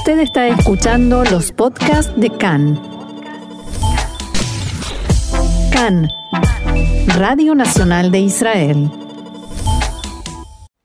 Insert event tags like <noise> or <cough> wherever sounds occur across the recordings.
Usted está escuchando los podcasts de CAN. CAN, Radio Nacional de Israel.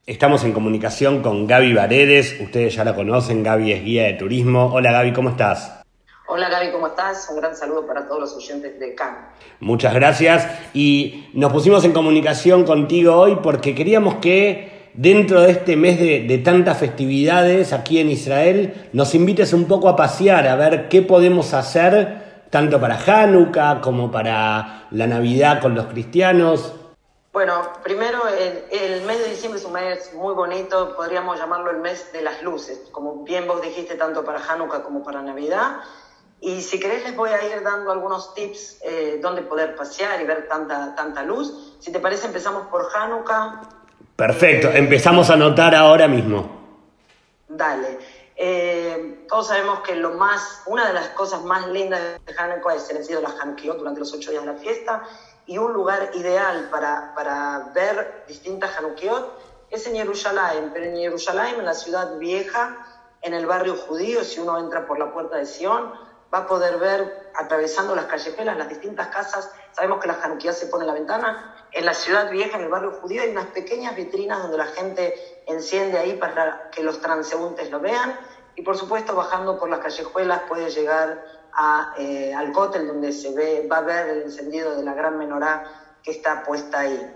Estamos en comunicación con Gaby Varedes, ustedes ya la conocen, Gaby es guía de turismo. Hola Gaby, ¿cómo estás? Hola Gaby, ¿cómo estás? Un gran saludo para todos los oyentes de CAN. Muchas gracias y nos pusimos en comunicación contigo hoy porque queríamos que dentro de este mes de, tantas festividades aquí en Israel, nos invites un poco a pasear, a ver qué podemos hacer, tanto para Hanukkah como para la Navidad con los cristianos. Bueno, primero el, mes de diciembre es un mes muy bonito, podríamos llamarlo el mes de las luces, como bien vos dijiste, tanto para Hanukkah como para Navidad. Y si querés les voy a ir dando algunos tips eh, donde poder pasear y ver tanta, tanta luz. Si te parece empezamos por Hanukkah, Perfecto, empezamos a notar ahora mismo. Dale. Eh, todos sabemos que lo más, una de las cosas más lindas de Hanukkah es el de la Hanukkah durante los ocho días de la fiesta y un lugar ideal para, para ver distintas Hanukkot es en Jerusalén, pero en Jerusalén, en la ciudad vieja, en el barrio judío, si uno entra por la puerta de Sion, va a poder ver, atravesando las callejuelas, las distintas casas, sabemos que la Hanukkah se pone en la ventana, en la ciudad vieja, en el barrio judío, hay unas pequeñas vitrinas donde la gente enciende ahí para que los transeúntes lo vean. Y por supuesto, bajando por las callejuelas puede llegar eh, al cótel donde se ve, va a ver el encendido de la gran menorá que está puesta ahí.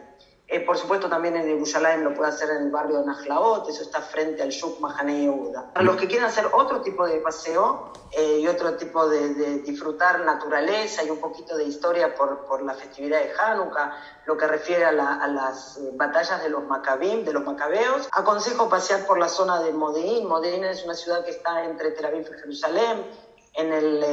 Eh, por supuesto, también en Jerusalén lo puede hacer en el barrio de Najlaot, eso está frente al Shuk Mahane Yehuda. Para los que quieran hacer otro tipo de paseo eh, y otro tipo de, disfrutar naturaleza y un poquito de historia por, por la festividad de Hanukkah, lo que refiere a, las eh, batallas de los Maccabim, de los Macabeos, aconsejo pasear por la zona de Modín. Modín es una ciudad que está entre Tel Aviv y Jerusalén, en el,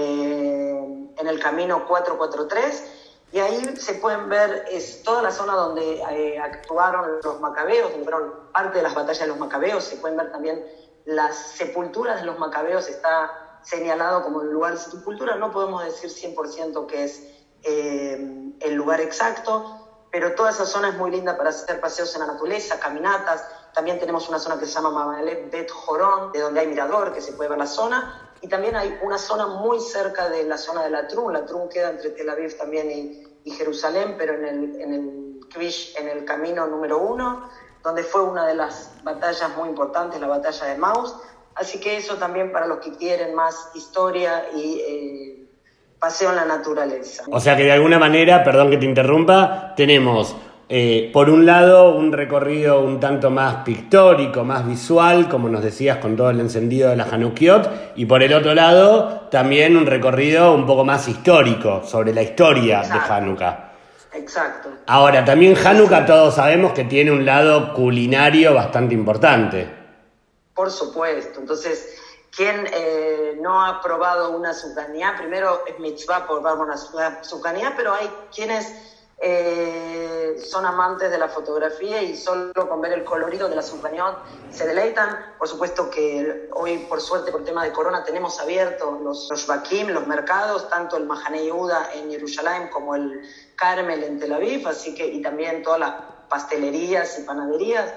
en el camino 443 y ahí se pueden ver es toda la zona donde eh, actuaron los macabeos, donde fueron parte de las batallas de los macabeos. Se pueden ver también las sepulturas de los macabeos, está señalado como el lugar de sepultura. No podemos decir 100% que es eh, el lugar exacto, pero toda esa zona es muy linda para hacer paseos en la naturaleza, caminatas. También tenemos una zona que se llama Mamalet Bet Jorón, de donde hay mirador, que se puede ver la zona. Y también hay una zona muy cerca de la zona de la Trun. La Trun queda entre Tel Aviv también y, Jerusalén, pero en el, en el en el camino número uno, donde fue una de las batallas muy importantes, la batalla de Maus. Así que eso también para los que quieren más historia y eh, paseo en la naturaleza. O sea que de alguna manera, perdón que te interrumpa, tenemos eh, por un lado, un recorrido un tanto más pictórico, más visual, como nos decías, con todo el encendido de la Hanukkot, y por el otro lado, también un recorrido un poco más histórico, sobre la historia de Hanukkah. Exacto. Ahora, también Hanukkah todos sabemos que tiene un lado culinario bastante importante. Por supuesto. Entonces, ¿quién eh, no ha probado una sucanía? Primero es mitzvah probar una sucanía, pero hay quienes eh, son amantes de la fotografía y solo con ver el colorido de la Sumpañón se deleitan. Por supuesto que hoy, por suerte, por tema de corona, tenemos abiertos los, los Bakim, los mercados, tanto el Mahane Yehuda en Jerusalén como el Carmel en Tel Aviv, así que, y también todas las pastelerías y panaderías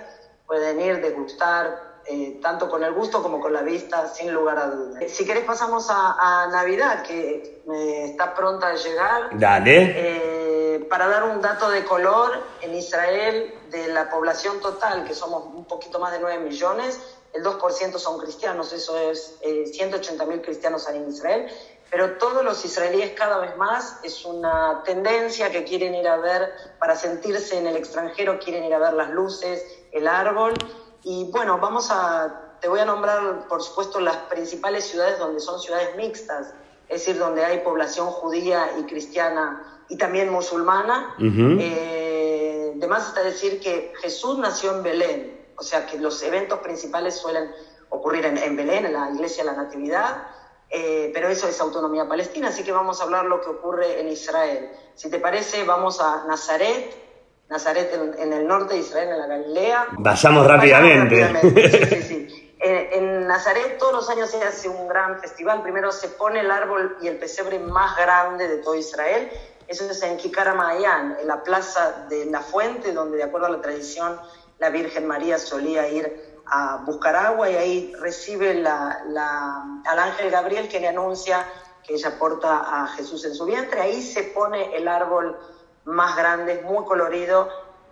pueden ir, degustar, eh, tanto con el gusto como con la vista, sin lugar a dudas. Si querés pasamos a, Navidad, que eh, está pronta a llegar. Dale para dar un dato de color, en Israel, de la población total, que somos un poquito más de 9 millones, el 2% son cristianos, eso es eh, 180 mil cristianos en Israel, pero todos los israelíes cada vez más es una tendencia que quieren ir a ver, para sentirse en el extranjero, quieren ir a ver las luces, el árbol, y bueno, vamos a, te voy a nombrar, por supuesto, las principales ciudades donde son ciudades mixtas, es decir, donde hay población judía y cristiana y también musulmana. Eh, además está decir que Jesús nació en Belén, o sea que los eventos principales suelen ocurrir en, Belén, en la iglesia de la Natividad, eh, pero eso es autonomía palestina, así que vamos a hablar lo que ocurre en Israel. Si te parece, vamos a Nazaret, Nazaret en, el norte de Israel, en la Galilea. Vayamos rápidamente. Sí, sí, sí. Nazaret todos los años se hace un gran festival. Primero se pone el árbol y el pesebre más grande de todo Israel eso es en Kikaramayán, en la plaza de la fuente, donde de acuerdo a la tradición la Virgen María solía ir a buscar agua y ahí recibe al ángel Gabriel que le anuncia que ella porta a Jesús en su vientre. Ahí se pone el árbol más grande, muy colorido.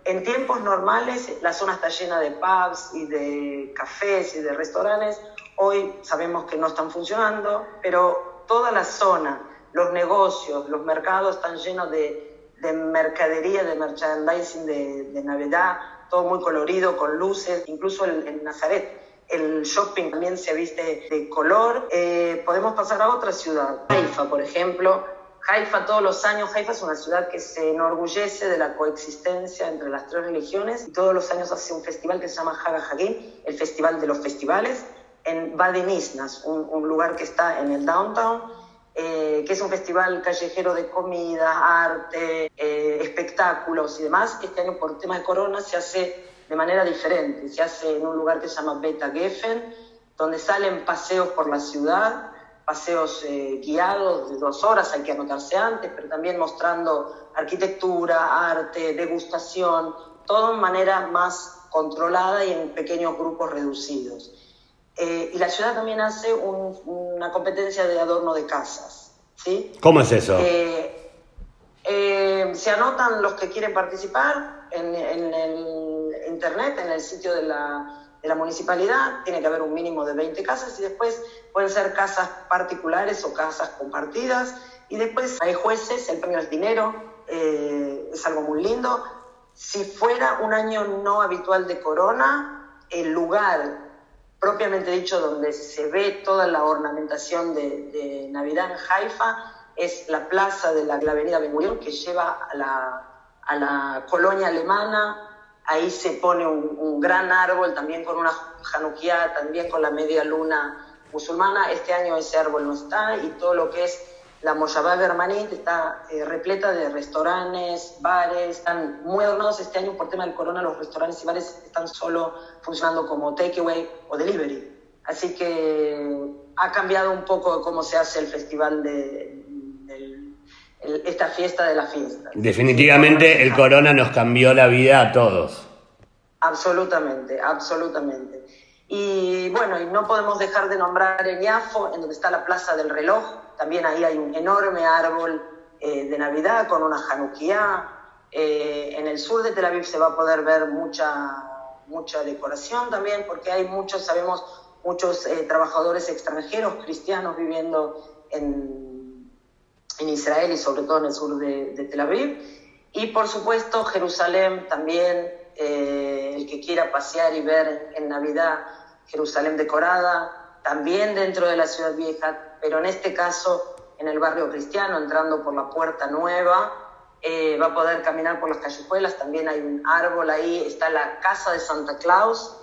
En tiempos normales la zona está llena de pubs y de cafés y de restaurantes. Hoy sabemos que no están funcionando, pero toda la zona, los negocios, los mercados están llenos de, de mercadería, de merchandising de, de Navidad, todo muy colorido, con luces, incluso en, Nazaret. El shopping también se viste de color. Eh, podemos pasar a otra ciudad, Haifa, por ejemplo. Haifa todos los años, Haifa es una ciudad que se enorgullece de la coexistencia entre las tres religiones. Y todos los años hace un festival que se llama Haga Hagim, el Festival de los Festivales, en Badinisnas, un, un lugar que está en el downtown eh, que es un festival callejero de comida, arte, eh, espectáculos y demás. Este año por tema de corona se hace de manera diferente, se hace en un lugar que se llama Beta Geffen, donde salen paseos por la ciudad, paseos eh, guiados de dos horas, hay que anotarse antes, pero también mostrando arquitectura, arte, degustación, todo de manera más controlada y en pequeños grupos reducidos. Eh, y la ciudad también hace una competencia de adorno de casas. ¿sí? ¿Cómo es eso? Eh, se anotan los que quieren participar en, el internet, en el sitio de la, de la, municipalidad. Tiene que haber un mínimo de 20 casas y después pueden ser casas particulares o casas compartidas. Y después hay jueces, el premio es dinero, es algo muy lindo. Si fuera un año no habitual de corona, el lugar propiamente dicho, donde se ve toda la ornamentación de, Navidad en Haifa, es la plaza de la, avenida Ben que lleva a la, a la, colonia alemana. Ahí se pone un, gran árbol, también con una Hanukkah, también con la media luna musulmana. Este año ese árbol no está y todo lo que es la Moshavá Germanit está eh, repleta de restaurantes, bares, están muy adornados este año por tema del corona, los restaurantes y bares están solo funcionando como takeaway o delivery. Así que ha cambiado un poco cómo se hace el festival de, esta fiesta de la fiesta. Definitivamente el corona nos cambió la vida a todos. Absolutamente, absolutamente. Y bueno, y no podemos dejar de nombrar en Yafo, en donde está la Plaza del Reloj, también ahí hay un enorme árbol eh, de Navidad con una Hanukkah. Eh, en el sur de Tel Aviv se va a poder ver mucha, mucha decoración también, porque hay muchos, sabemos, muchos eh, trabajadores extranjeros cristianos viviendo en, en, Israel y sobre todo en el sur de, de Tel Aviv. Y por supuesto Jerusalén también, el que quiera pasear y ver en Navidad Jerusalén decorada, también dentro de la ciudad vieja, pero en este caso en el barrio cristiano, entrando por la puerta nueva, eh, va a poder caminar por las callejuelas, también hay un árbol ahí, está la casa de Santa Claus.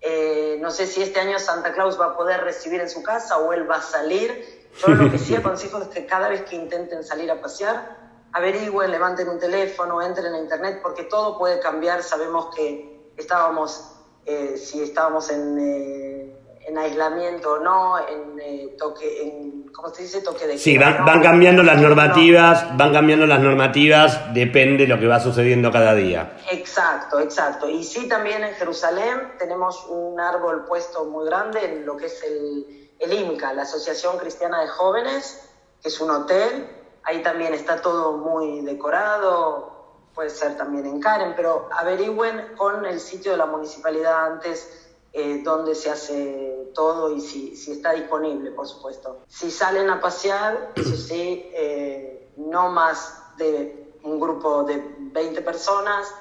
Eh, no sé si este año Santa Claus va a poder recibir en su casa o él va a salir. Yo lo que <laughs> sí aconsejo es que cada vez que intenten salir a pasear, averigüen, levanten un teléfono, entren a internet, porque todo puede cambiar. Sabemos que estábamos, eh, si estábamos en en aislamiento o no, en eh, toque, en, ¿cómo se dice? Toque de Sí, van, van cambiando las normativas, van cambiando las normativas, depende de lo que va sucediendo cada día. Exacto, exacto. Y sí, también en Jerusalén tenemos un árbol puesto muy grande en lo que es el, el IMCA, la Asociación Cristiana de Jóvenes, que es un hotel. Ahí también está todo muy decorado, puede ser también en Karen, pero averigüen con el sitio de la municipalidad antes eh, dónde se hace todo y si, si, está disponible, por supuesto. Si salen a pasear, eso sí, eh, no más de un grupo de 20 personas,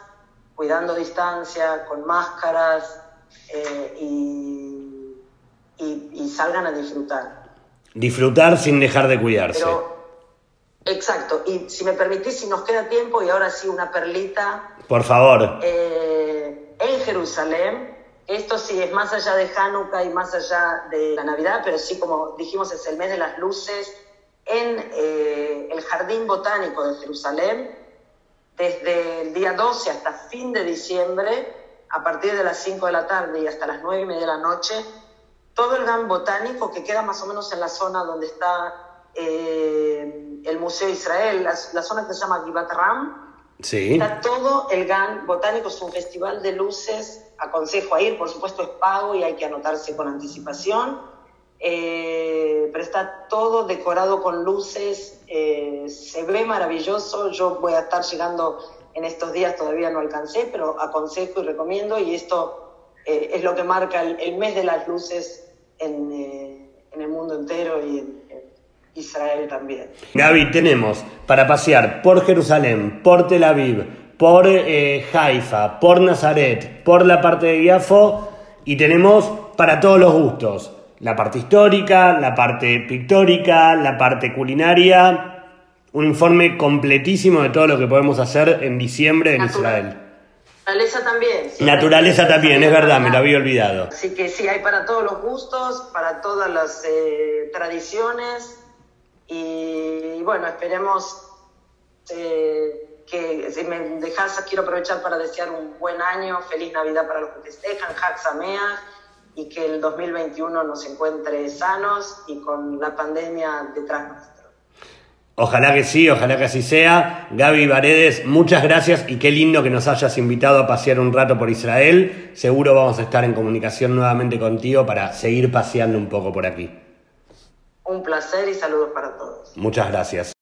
cuidando distancia, con máscaras y, salgan a disfrutar. Disfrutar sin dejar de cuidarse. exacto, y si me permitís, si nos queda tiempo, y ahora sí una perlita. Por favor. en Jerusalén esto sí es más allá de Hanukkah y más allá de la Navidad, pero sí, como dijimos, es el mes de las luces en eh, el Jardín Botánico de Jerusalén, desde el día 12 hasta fin de diciembre, a partir de las 5 de la tarde y hasta las 9 y media de la noche, todo el gran botánico que queda más o menos en la zona donde está eh, el Museo Israel, la, zona que se llama Givat Ram, Sí. Está todo el GAN botánico, es un festival de luces, aconsejo a ir, por supuesto es pago y hay que anotarse con anticipación, eh, pero está todo decorado con luces, eh, se ve maravilloso, yo voy a estar llegando en estos días, todavía no alcancé, pero aconsejo y recomiendo y esto eh, es lo que marca el, el, mes de las luces en, en el mundo entero y en, Israel también. Gaby, tenemos para pasear por Jerusalén, por Tel Aviv, por eh, Haifa, por Nazaret, por la parte de Iafo y tenemos para todos los gustos. La parte histórica, la parte pictórica, la parte culinaria. Un informe completísimo de todo lo que podemos hacer en diciembre en Israel. Naturaleza también. Sí, Naturaleza también, es verdad, me lo había olvidado. Así que sí, hay para todos los gustos, para todas las eh, tradiciones. Y bueno, esperemos eh, que, si me dejas, quiero aprovechar para desear un buen año, feliz Navidad para los que festejan, Hag Sameach, y que el 2021 nos encuentre sanos y con la pandemia detrás. Ojalá que sí, ojalá que así sea. Gaby Varedes, muchas gracias y qué lindo que nos hayas invitado a pasear un rato por Israel. Seguro vamos a estar en comunicación nuevamente contigo para seguir paseando un poco por aquí. Un placer y saludos para todos. Muchas gracias.